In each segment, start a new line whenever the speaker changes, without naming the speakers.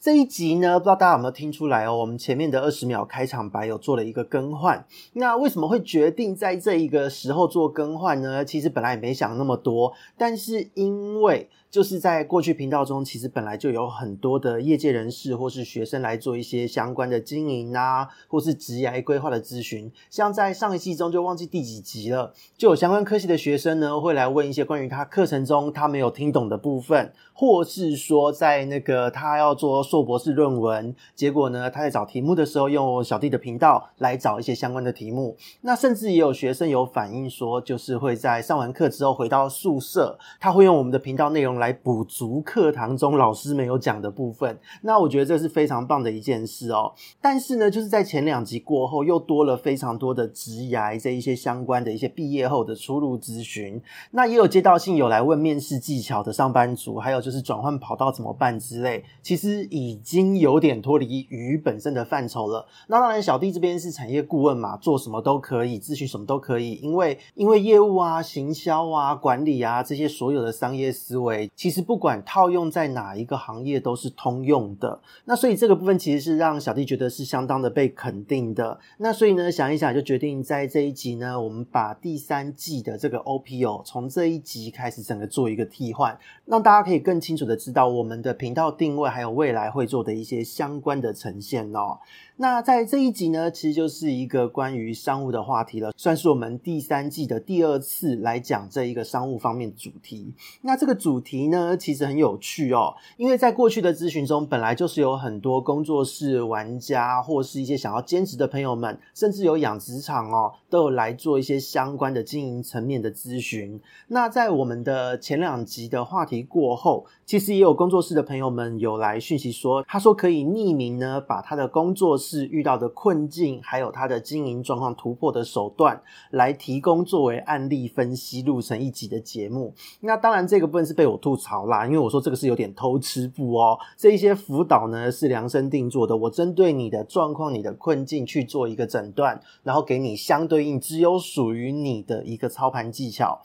这一集呢，不知道大家有没有听出来哦？我们前面的二十秒开场白有做了一个更换。那为什么会决定在这一个时候做更换呢？其实本来也没想那么多，但是因为就是在过去频道中，其实本来就有很多的业界人士或是学生来做一些相关的经营啊，或是职业规划的咨询。像在上一季中就忘记第几集了，就有相关科系的学生呢，会来问一些关于他课程中他没有听懂的部分，或是说在那个他要做。硕博士论文，结果呢，他在找题目的时候用小弟的频道来找一些相关的题目。那甚至也有学生有反映说，就是会在上完课之后回到宿舍，他会用我们的频道内容来补足课堂中老师没有讲的部分。那我觉得这是非常棒的一件事哦。但是呢，就是在前两集过后，又多了非常多的职涯这一些相关的一些毕业后的出路咨询。那也有接到信有来问面试技巧的上班族，还有就是转换跑道怎么办之类。其实以已经有点脱离鱼本身的范畴了。那当然，小弟这边是产业顾问嘛，做什么都可以，咨询什么都可以。因为因为业务啊、行销啊、管理啊这些所有的商业思维，其实不管套用在哪一个行业都是通用的。那所以这个部分其实是让小弟觉得是相当的被肯定的。那所以呢，想一想就决定在这一集呢，我们把第三季的这个 O P O 从这一集开始整个做一个替换，让大家可以更清楚的知道我们的频道定位还有未来。会做的一些相关的呈现哦。那在这一集呢，其实就是一个关于商务的话题了，算是我们第三季的第二次来讲这一个商务方面的主题。那这个主题呢，其实很有趣哦，因为在过去的咨询中，本来就是有很多工作室玩家或是一些想要兼职的朋友们，甚至有养殖场哦，都有来做一些相关的经营层面的咨询。那在我们的前两集的话题过后，其实也有工作室的朋友们有来讯息。说，他说可以匿名呢，把他的工作室遇到的困境，还有他的经营状况突破的手段，来提供作为案例分析，录成一集的节目。那当然，这个部分是被我吐槽啦，因为我说这个是有点偷吃步哦。这一些辅导呢是量身定做的，我针对你的状况、你的困境去做一个诊断，然后给你相对应只有属于你的一个操盘技巧。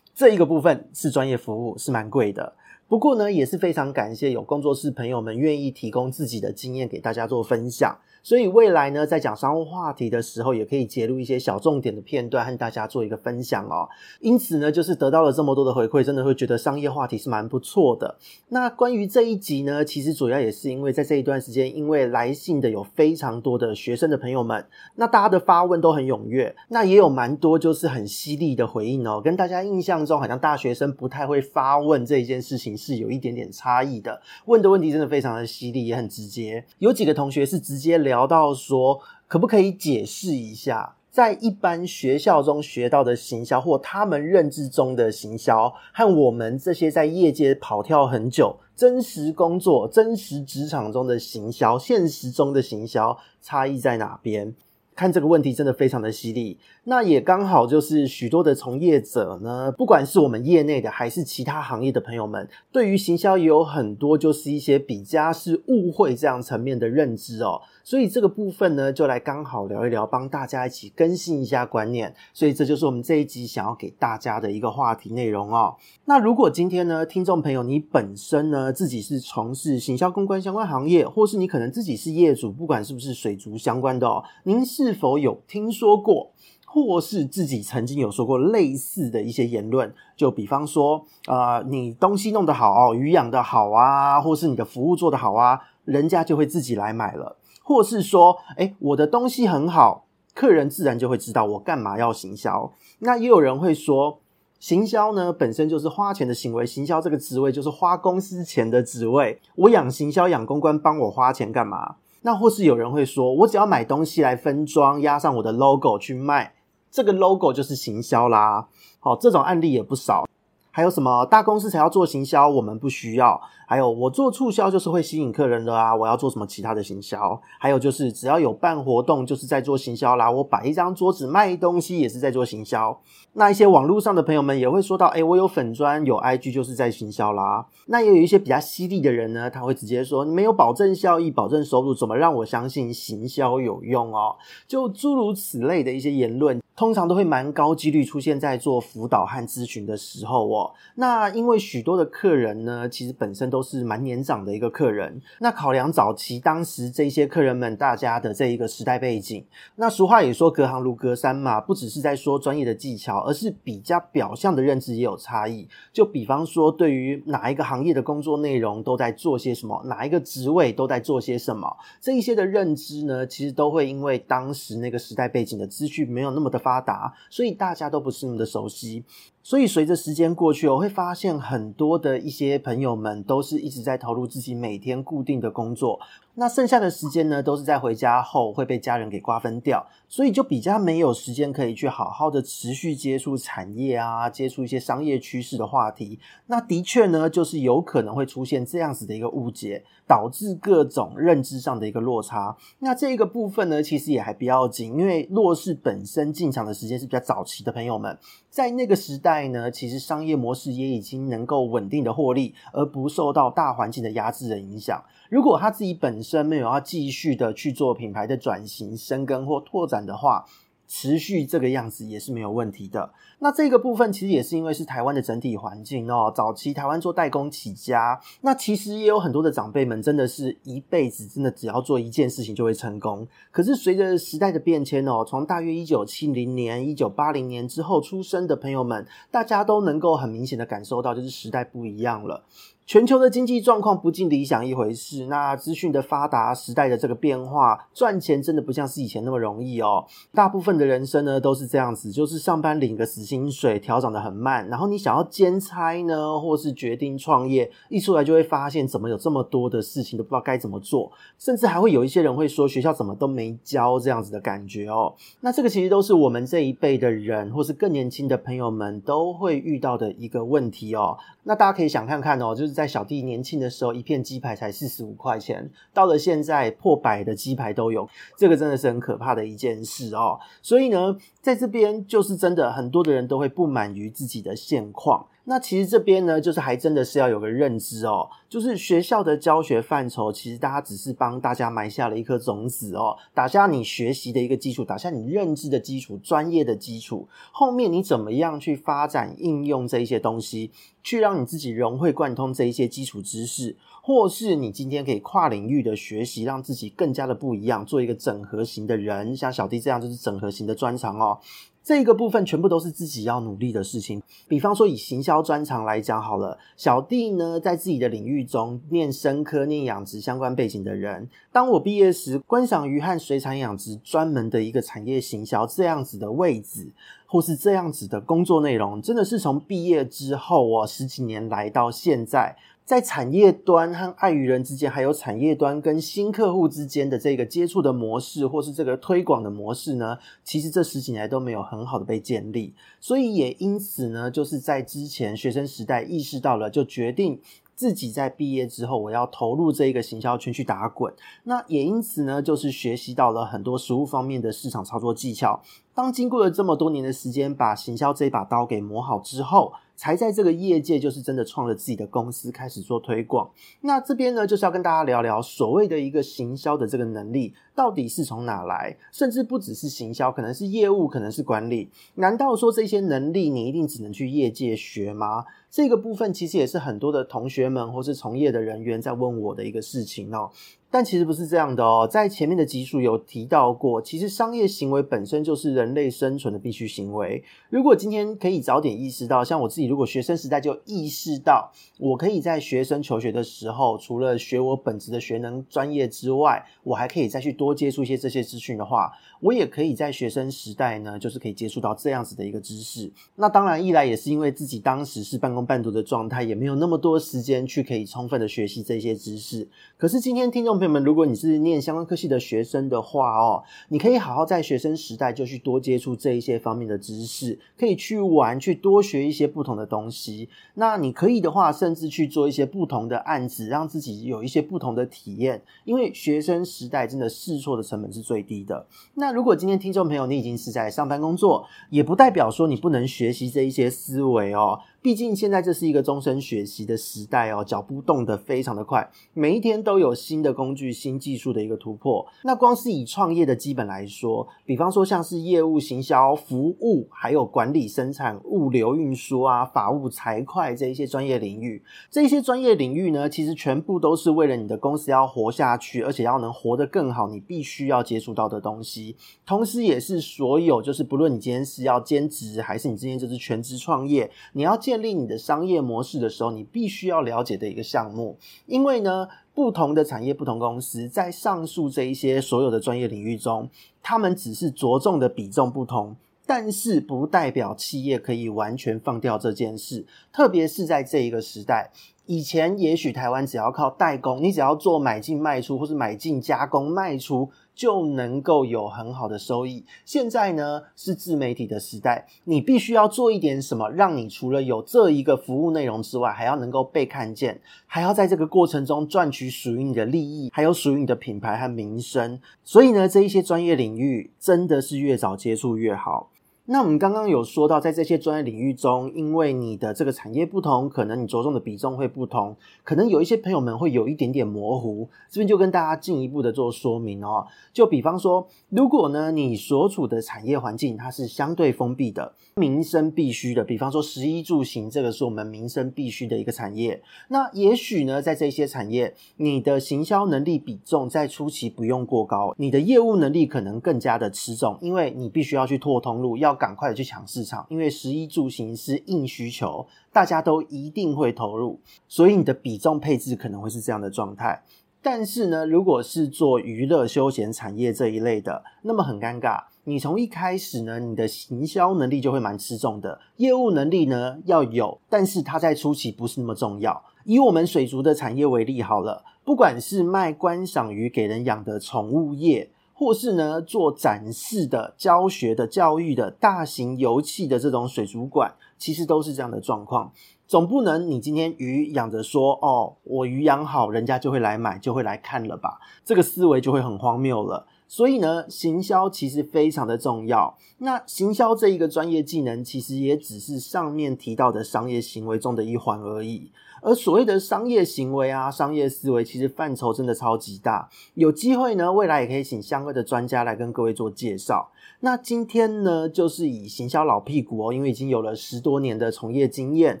这一个部分是专业服务，是蛮贵的。不过呢，也是非常感谢有工作室朋友们愿意提供自己的经验给大家做分享。所以未来呢，在讲商务话题的时候，也可以截录一些小重点的片段和大家做一个分享哦。因此呢，就是得到了这么多的回馈，真的会觉得商业话题是蛮不错的。那关于这一集呢，其实主要也是因为在这一段时间，因为来信的有非常多的学生的朋友们，那大家的发问都很踊跃，那也有蛮多就是很犀利的回应哦，跟大家印象中好像大学生不太会发问这一件事情是有一点点差异的。问的问题真的非常的犀利，也很直接。有几个同学是直接聊。聊到说，可不可以解释一下，在一般学校中学到的行销，或他们认知中的行销，和我们这些在业界跑跳很久、真实工作、真实职场中的行销，现实中的行销差异在哪边？看这个问题真的非常的犀利，那也刚好就是许多的从业者呢，不管是我们业内的还是其他行业的朋友们，对于行销也有很多就是一些比较是误会这样层面的认知哦。所以这个部分呢，就来刚好聊一聊，帮大家一起更新一下观念。所以这就是我们这一集想要给大家的一个话题内容哦。那如果今天呢，听众朋友你本身呢自己是从事行销公关相关行业，或是你可能自己是业主，不管是不是水族相关的哦，您是否有听说过，或是自己曾经有说过类似的一些言论？就比方说，呃，你东西弄得好哦，鱼养得好啊，或是你的服务做得好啊，人家就会自己来买了。或是说，诶，我的东西很好，客人自然就会知道我干嘛要行销。那也有人会说，行销呢本身就是花钱的行为，行销这个职位就是花公司钱的职位。我养行销、养公关，帮我花钱干嘛？那或是有人会说，我只要买东西来分装，压上我的 logo 去卖，这个 logo 就是行销啦。好，这种案例也不少。还有什么大公司才要做行销，我们不需要。还有我做促销就是会吸引客人的啊，我要做什么其他的行销？还有就是只要有办活动，就是在做行销啦。我摆一张桌子卖东西也是在做行销。那一些网络上的朋友们也会说到，诶，我有粉专有 IG 就是在行销啦。那也有一些比较犀利的人呢，他会直接说，你没有保证效益、保证收入，怎么让我相信行销有用哦？就诸如此类的一些言论。通常都会蛮高几率出现在做辅导和咨询的时候哦。那因为许多的客人呢，其实本身都是蛮年长的一个客人。那考量早期当时这些客人们大家的这一个时代背景，那俗话也说隔行如隔山嘛，不只是在说专业的技巧，而是比较表象的认知也有差异。就比方说，对于哪一个行业的工作内容都在做些什么，哪一个职位都在做些什么，这一些的认知呢，其实都会因为当时那个时代背景的资讯没有那么的发发达，所以大家都不是那么的熟悉。所以随着时间过去，我会发现很多的一些朋友们都是一直在投入自己每天固定的工作，那剩下的时间呢，都是在回家后会被家人给瓜分掉，所以就比较没有时间可以去好好的持续接触产业啊，接触一些商业趋势的话题。那的确呢，就是有可能会出现这样子的一个误解，导致各种认知上的一个落差。那这个部分呢，其实也还比较紧，因为弱势本身进场的时间是比较早期的朋友们，在那个时代。代呢，其实商业模式也已经能够稳定的获利，而不受到大环境的压制的影响。如果他自己本身没有要继续的去做品牌的转型、深耕或拓展的话，持续这个样子也是没有问题的。那这个部分其实也是因为是台湾的整体环境哦。早期台湾做代工起家，那其实也有很多的长辈们真的是一辈子真的只要做一件事情就会成功。可是随着时代的变迁哦，从大约一九七零年、一九八零年之后出生的朋友们，大家都能够很明显的感受到，就是时代不一样了。全球的经济状况不尽理想一回事，那资讯的发达时代的这个变化，赚钱真的不像是以前那么容易哦。大部分的人生呢都是这样子，就是上班领个死薪水，调整得很慢。然后你想要兼差呢，或是决定创业，一出来就会发现怎么有这么多的事情都不知道该怎么做，甚至还会有一些人会说学校怎么都没教这样子的感觉哦。那这个其实都是我们这一辈的人，或是更年轻的朋友们都会遇到的一个问题哦。那大家可以想看看哦，就是。在小弟年轻的时候，一片鸡排才四十五块钱，到了现在破百的鸡排都有，这个真的是很可怕的一件事哦。所以呢，在这边就是真的很多的人都会不满于自己的现况。那其实这边呢，就是还真的是要有个认知哦，就是学校的教学范畴，其实大家只是帮大家埋下了一颗种子哦，打下你学习的一个基础，打下你认知的基础，专业的基础。后面你怎么样去发展应用这一些东西，去让你自己融会贯通这一些基础知识，或是你今天可以跨领域的学习，让自己更加的不一样，做一个整合型的人，像小弟这样就是整合型的专长哦。这个部分全部都是自己要努力的事情。比方说，以行销专长来讲好了，小弟呢在自己的领域中念生科、念养殖相关背景的人，当我毕业时，观赏鱼和水产养殖专门的一个产业行销这样子的位置，或是这样子的工作内容，真的是从毕业之后哦，十几年来到现在。在产业端和爱与人之间，还有产业端跟新客户之间的这个接触的模式，或是这个推广的模式呢，其实这十几年来都没有很好的被建立，所以也因此呢，就是在之前学生时代意识到了，就决定。自己在毕业之后，我要投入这一个行销圈去打滚。那也因此呢，就是学习到了很多实务方面的市场操作技巧。当经过了这么多年的时间，把行销这把刀给磨好之后，才在这个业界就是真的创了自己的公司，开始做推广。那这边呢，就是要跟大家聊聊所谓的一个行销的这个能力到底是从哪来，甚至不只是行销，可能是业务，可能是管理。难道说这些能力你一定只能去业界学吗？这个部分其实也是很多的同学们或是从业的人员在问我的一个事情哦。但其实不是这样的哦，在前面的集数有提到过，其实商业行为本身就是人类生存的必须行为。如果今天可以早点意识到，像我自己，如果学生时代就意识到，我可以在学生求学的时候，除了学我本职的学能专业之外，我还可以再去多接触一些这些资讯的话，我也可以在学生时代呢，就是可以接触到这样子的一个知识。那当然，一来也是因为自己当时是半工半读的状态，也没有那么多时间去可以充分的学习这些知识。可是今天听众朋友们，如果你是念相关科系的学生的话哦，你可以好好在学生时代就去多接触这一些方面的知识，可以去玩，去多学一些不同的东西。那你可以的话，甚至去做一些不同的案子，让自己有一些不同的体验。因为学生时代真的试错的成本是最低的。那如果今天听众朋友你已经是在上班工作，也不代表说你不能学习这一些思维哦。毕竟现在这是一个终身学习的时代哦，脚步动得非常的快，每一天都有新的工具、新技术的一个突破。那光是以创业的基本来说，比方说像是业务、行销、服务，还有管理、生产、物流、运输啊、法务、财会这一些专业领域，这些专业领域呢，其实全部都是为了你的公司要活下去，而且要能活得更好，你必须要接触到的东西。同时，也是所有就是不论你今天是要兼职，还是你今天就是全职创业，你要。建立你的商业模式的时候，你必须要了解的一个项目，因为呢，不同的产业、不同公司在上述这一些所有的专业领域中，他们只是着重的比重不同，但是不代表企业可以完全放掉这件事，特别是在这一个时代。以前也许台湾只要靠代工，你只要做买进卖出，或是买进加工卖出，就能够有很好的收益。现在呢，是自媒体的时代，你必须要做一点什么，让你除了有这一个服务内容之外，还要能够被看见，还要在这个过程中赚取属于你的利益，还有属于你的品牌和名声。所以呢，这一些专业领域真的是越早接触越好。那我们刚刚有说到，在这些专业领域中，因为你的这个产业不同，可能你着重的比重会不同，可能有一些朋友们会有一点点模糊。这边就跟大家进一步的做说明哦。就比方说，如果呢你所处的产业环境它是相对封闭的，民生必须的，比方说食衣住行，这个是我们民生必须的一个产业。那也许呢，在这些产业，你的行销能力比重在初期不用过高，你的业务能力可能更加的吃重，因为你必须要去拓通路，要。赶快的去抢市场，因为食衣住行是硬需求，大家都一定会投入，所以你的比重配置可能会是这样的状态。但是呢，如果是做娱乐休闲产业这一类的，那么很尴尬，你从一开始呢，你的行销能力就会蛮吃重的，业务能力呢要有，但是它在初期不是那么重要。以我们水族的产业为例好了，不管是卖观赏鱼给人养的宠物业。或是呢，做展示的、教学的、教育的、大型游憩的这种水族馆，其实都是这样的状况。总不能你今天鱼养着说，哦，我鱼养好，人家就会来买，就会来看了吧？这个思维就会很荒谬了。所以呢，行销其实非常的重要。那行销这一个专业技能，其实也只是上面提到的商业行为中的一环而已。而所谓的商业行为啊，商业思维，其实范畴真的超级大。有机会呢，未来也可以请相关的专家来跟各位做介绍。那今天呢，就是以行销老屁股哦，因为已经有了十多年的从业经验，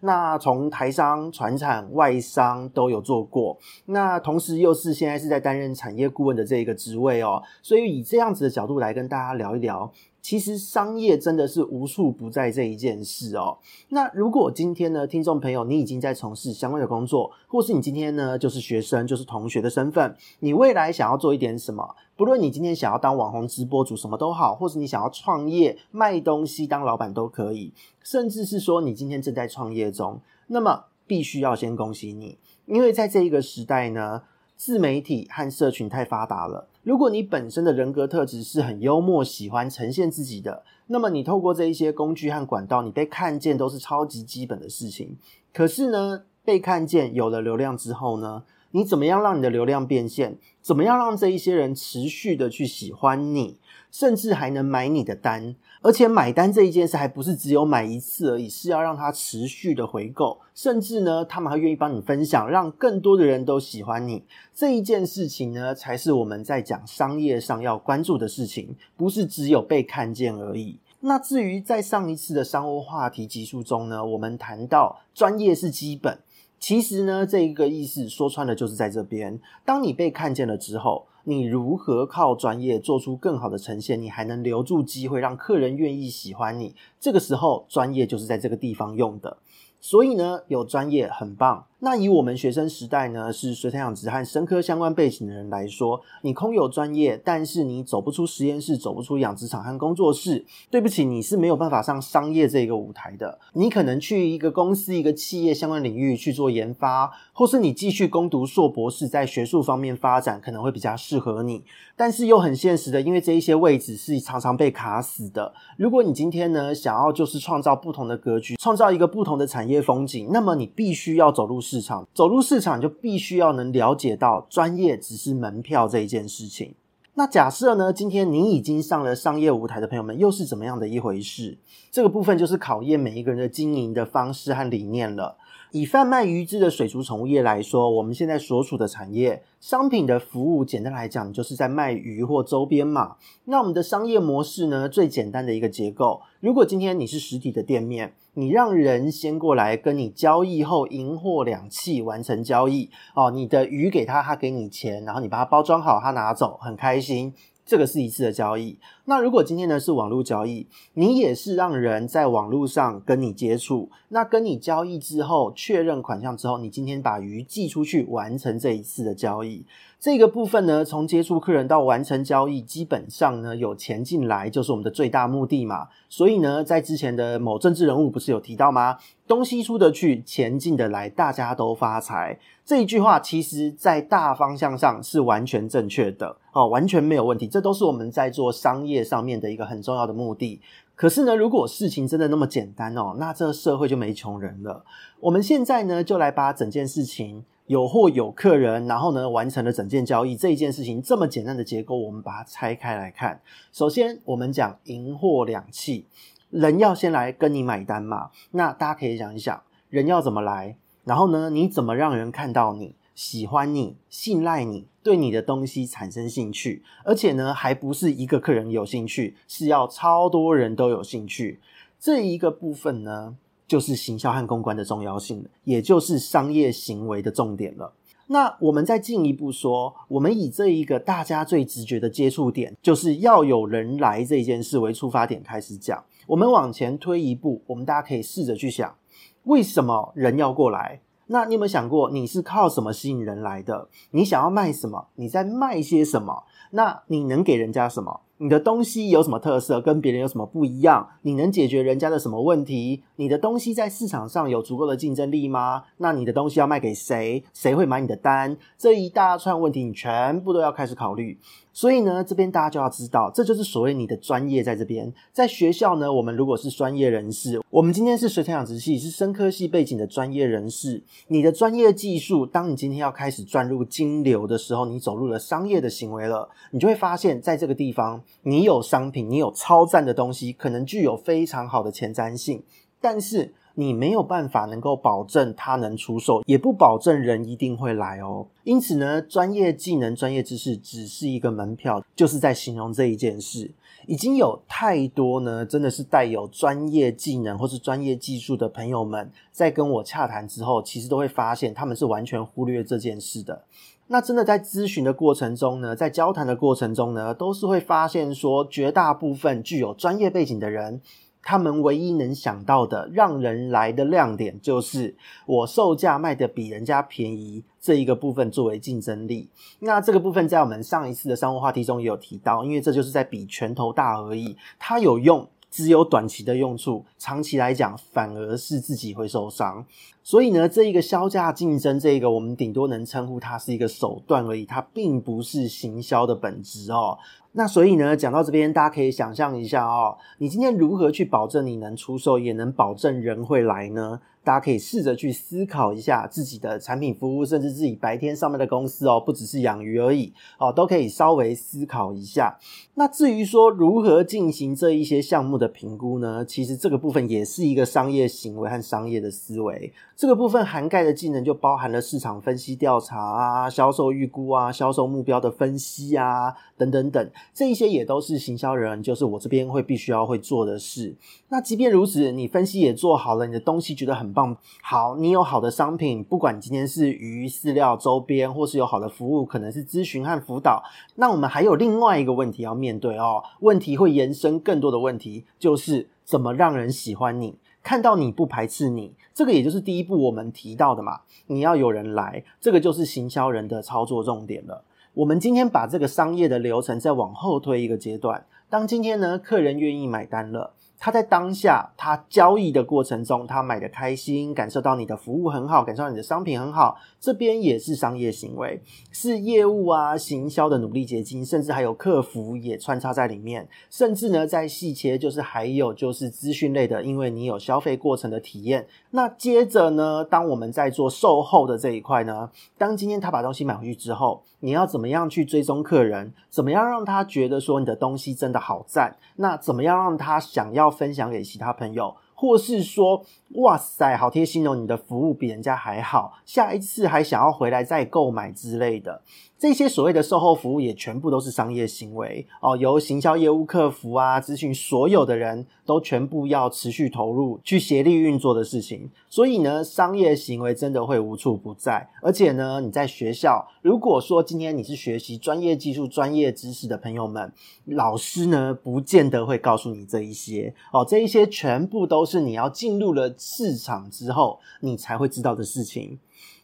那从台商、船产、外商都有做过。那同时又是现在是在担任产业顾问的这一个职位哦，所以以这样子的角度来跟大家聊一聊。其实商业真的是无处不在这一件事哦。那如果今天呢，听众朋友，你已经在从事相关的工作，或是你今天呢就是学生，就是同学的身份，你未来想要做一点什么？不论你今天想要当网红直播主，什么都好，或是你想要创业卖东西当老板都可以，甚至是说你今天正在创业中，那么必须要先恭喜你，因为在这一个时代呢，自媒体和社群太发达了。如果你本身的人格特质是很幽默、喜欢呈现自己的，那么你透过这一些工具和管道，你被看见都是超级基本的事情。可是呢，被看见有了流量之后呢，你怎么样让你的流量变现？怎么样让这一些人持续的去喜欢你？甚至还能买你的单，而且买单这一件事还不是只有买一次而已，是要让他持续的回购，甚至呢，他们还愿意帮你分享，让更多的人都喜欢你。这一件事情呢，才是我们在讲商业上要关注的事情，不是只有被看见而已。那至于在上一次的商务话题集数中呢，我们谈到专业是基本，其实呢，这一个意思说穿了就是在这边，当你被看见了之后。你如何靠专业做出更好的呈现？你还能留住机会，让客人愿意喜欢你。这个时候，专业就是在这个地方用的。所以呢，有专业很棒。那以我们学生时代呢，是水产养殖和生科相关背景的人来说，你空有专业，但是你走不出实验室，走不出养殖场和工作室，对不起，你是没有办法上商业这个舞台的。你可能去一个公司、一个企业相关领域去做研发，或是你继续攻读硕博士，在学术方面发展，可能会比较适合你。但是又很现实的，因为这一些位置是常常被卡死的。如果你今天呢，想要就是创造不同的格局，创造一个不同的产业风景，那么你必须要走入市场，走入市场就必须要能了解到专业只是门票这一件事情。那假设呢，今天你已经上了商业舞台的朋友们，又是怎么样的一回事？这个部分就是考验每一个人的经营的方式和理念了。以贩卖鱼只的水族宠物业来说，我们现在所处的产业商品的服务，简单来讲，就是在卖鱼或周边嘛。那我们的商业模式呢，最简单的一个结构，如果今天你是实体的店面，你让人先过来跟你交易后，银货两訖完成交易哦，你的鱼给他，他给你钱，然后你把它包装好，他拿走，很开心。这个是一次的交易。那如果今天呢是网络交易，你也是让人在网络上跟你接触，那跟你交易之后确认款项之后，你今天把鱼寄出去完成这一次的交易。这个部分呢，从接触客人到完成交易，基本上呢有钱进来就是我们的最大目的嘛。所以呢，在之前的某政治人物不是有提到吗？东西出得去，钱进得来，大家都发财。这一句话其实在大方向上是完全正确的哦，完全没有问题。这都是我们在做商业上面的一个很重要的目的。可是呢，如果事情真的那么简单哦，那这个社会就没穷人了。我们现在呢，就来把整件事情。有货有客人，然后呢，完成了整件交易这一件事情，这么简单的结构，我们把它拆开来看。首先，我们讲银货两訖，人要先来跟你买单嘛。那大家可以想一想，人要怎么来？然后呢，你怎么让人看到你喜欢你、信赖你、对你的东西产生兴趣？而且呢，还不是一个客人有兴趣，是要超多人都有兴趣。这一个部分呢，就是行销和公关的重要性，也就是商业行为的重点了。那我们再进一步说，我们以这一个大家最直觉的接触点，就是要有人来这件事为出发点开始讲。我们往前推一步，我们大家可以试着去想，为什么人要过来？那你有没有想过，你是靠什么吸引人来的？你想要卖什么？你在卖些什么？那你能给人家什么？你的东西有什么特色？跟别人有什么不一样？你能解决人家的什么问题？你的东西在市场上有足够的竞争力吗？那你的东西要卖给谁？谁会买你的单？这一大串问题，你全部都要开始考虑。所以呢，这边大家就要知道，这就是所谓你的专业在这边。在学校呢，我们如果是专业人士，我们今天是水产养殖系，是生科系背景的专业人士，你的专业技术，当你今天要开始转入金流的时候，你走入了商业的行为了，你就会发现，在这个地方，你有商品，你有超赞的东西，可能具有非常好的前瞻性，但是，你没有办法能够保证它能出售，也不保证人一定会来哦。因此呢，专业技能、专业知识只是一个门票，就是在形容这一件事。已经有太多呢，真的是带有专业技能或是专业技术的朋友们，在跟我洽谈之后，其实都会发现他们是完全忽略这件事的。那真的在咨询的过程中呢，在交谈的过程中呢，都是会发现说，绝大部分具有专业背景的人。他们唯一能想到的让人来的亮点，就是我售价卖的比人家便宜这一个部分作为竞争力。那这个部分在我们上一次的商务话题中也有提到，因为这就是在比拳头大而已，它有用。只有短期的用处，长期来讲反而是自己会受伤。所以呢，这一个削价竞争，这一个我们顶多能称呼它是一个手段而已，它并不是行销的本质哦。那所以呢，讲到这边，大家可以想象一下哦，你今天如何去保证你能出售，也能保证人会来呢？大家可以试着去思考一下自己的产品服务，甚至自己白天上面的公司哦，不只是养鱼而已哦，都可以稍微思考一下。那至于说如何进行这一些项目的评估呢？其实这个部分也是一个商业行为和商业的思维。这个部分涵盖的技能就包含了市场分析调查啊、销售预估啊、销售目标的分析啊等等等，这一些也都是行销人，就是我这边会必须要会做的事。那即便如此，你分析也做好了，你的东西觉得很棒，好，你有好的商品，不管今天是鱼饲料周边，或是有好的服务，可能是咨询和辅导。那我们还有另外一个问题要面对哦，问题会延伸更多的问题，就是怎么让人喜欢你。看到你不排斥你，这个也就是第一步我们提到的嘛。你要有人来，这个就是行销人的操作重点了。我们今天把这个商业的流程再往后推一个阶段，当今天呢，客人愿意买单了。他在当下，他交易的过程中，他买的开心，感受到你的服务很好，感受到你的商品很好，这边也是商业行为，是业务啊、行销的努力结晶，甚至还有客服也穿插在里面，甚至呢，在细切就是还有就是资讯类的，因为你有消费过程的体验。那接着呢，当我们在做售后的这一块呢，当今天他把东西买回去之后，你要怎么样去追踪客人？怎么样让他觉得说你的东西真的好赞？那怎么样让他想要分享给其他朋友，或是说，哇塞，好贴心哦，你的服务比人家还好，下一次还想要回来再购买之类的。这些所谓的售后服务也全部都是商业行为哦，由行销业务客服啊、咨询所有的人都全部要持续投入去协力运作的事情。所以呢，商业行为真的会无处不在。而且呢，你在学校，如果说今天你是学习专业技术、专业知识的朋友们，老师呢不见得会告诉你这一些哦，这一些全部都是你要进入了市场之后，你才会知道的事情。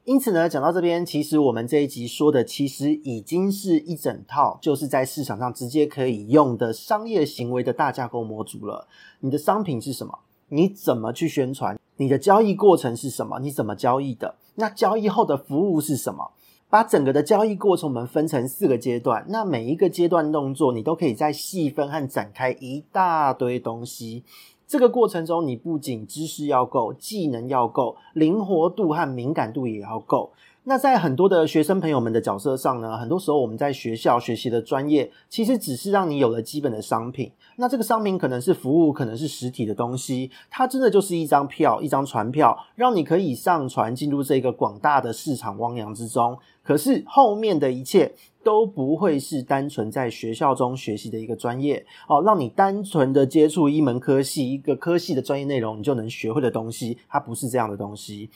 因此呢，讲到这边，其实我们这一集说的，其实已经是一整套，就是在市场上直接可以用的商业行为的大架构模组了。你的商品是什么？你怎么去宣传？你的交易过程是什么？你怎么交易的？那交易后的服务是什么？把整个的交易过程我们分成四个阶段，那每一个阶段动作，你都可以再细分和展开一大堆东西。这个过程中，你不仅知识要够，技能要够，灵活度和敏感度也要够。那在很多的学生朋友们的角色上呢，很多时候我们在学校学习的专业，其实只是让你有了基本的商品。那这个商品可能是服务，可能是实体的东西，它真的就是一张票，一张船票，让你可以上船进入这个广大的市场汪洋之中。可是后面的一切，都不会是单纯在学校中学习的一个专业哦，让你单纯的接触一门科系、一个科系的专业内容，你就能学会的东西，它不是这样的东西。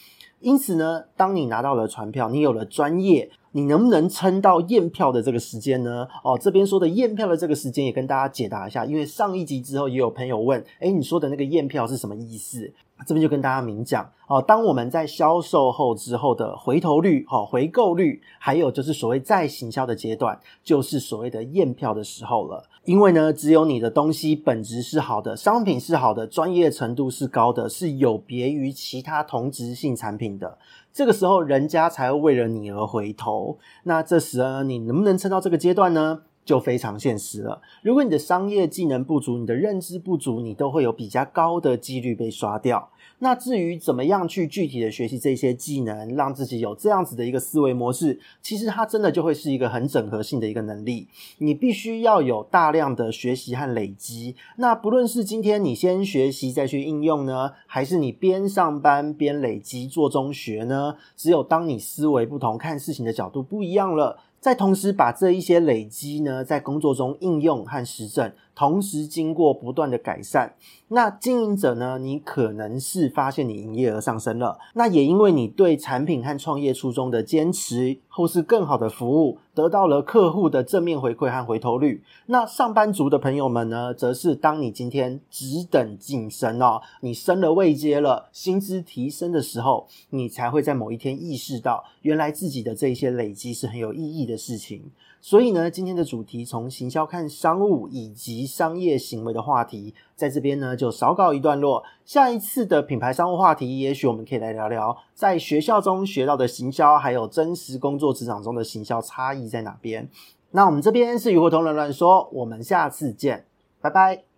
因此呢，当你拿到了传票，你有了专业。你能不能撑到验票的这个时间呢？哦，这边说的验票的这个时间也跟大家解答一下，因为上一集之后也有朋友问，诶，你说的那个验票是什么意思？这边就跟大家明讲哦，当我们在销售后之后的回头率、哦回购率，还有就是所谓再行销的阶段，就是所谓的验票的时候了。因为呢，只有你的东西本质是好的，商品是好的，专业程度是高的，是有别于其他同质性产品的。这个时候，人家才会为了你而回头。那这时呢，你能不能撑到这个阶段呢？就非常现实了。如果你的商业技能不足，你的认知不足，你都会有比较高的几率被刷掉。那至于怎么样去具体的学习这些技能，让自己有这样子的一个思维模式，其实它真的就会是一个很整合性的一个能力。你必须要有大量的学习和累积。那不论是今天你先学习再去应用呢，还是你边上班边累积做中学呢？只有当你思维不同，看事情的角度不一样了。再同时把这一些累积呢，在工作中应用和实证，同时经过不断的改善，那经营者呢，你可能是发现你营业额上升了，那也因为你对产品和创业初衷的坚持，或是更好的服务，得到了客户的正面回馈和回头率。那上班族的朋友们呢，则是当你今天只等晋升哦，你升了位阶了，薪资提升的时候，你才会在某一天意识到，原来自己的这些累积是很有意义的事情。所以呢，今天的主题从行销看商务以及商业行为的话题，在这边呢就稍告一段落。下一次的品牌商务话题，也许我们可以来聊聊在学校中学到的行销，还有真实工作职场中的行销差异在哪边。那我们这边是鱼活通乱乱说，我们下次见，拜拜。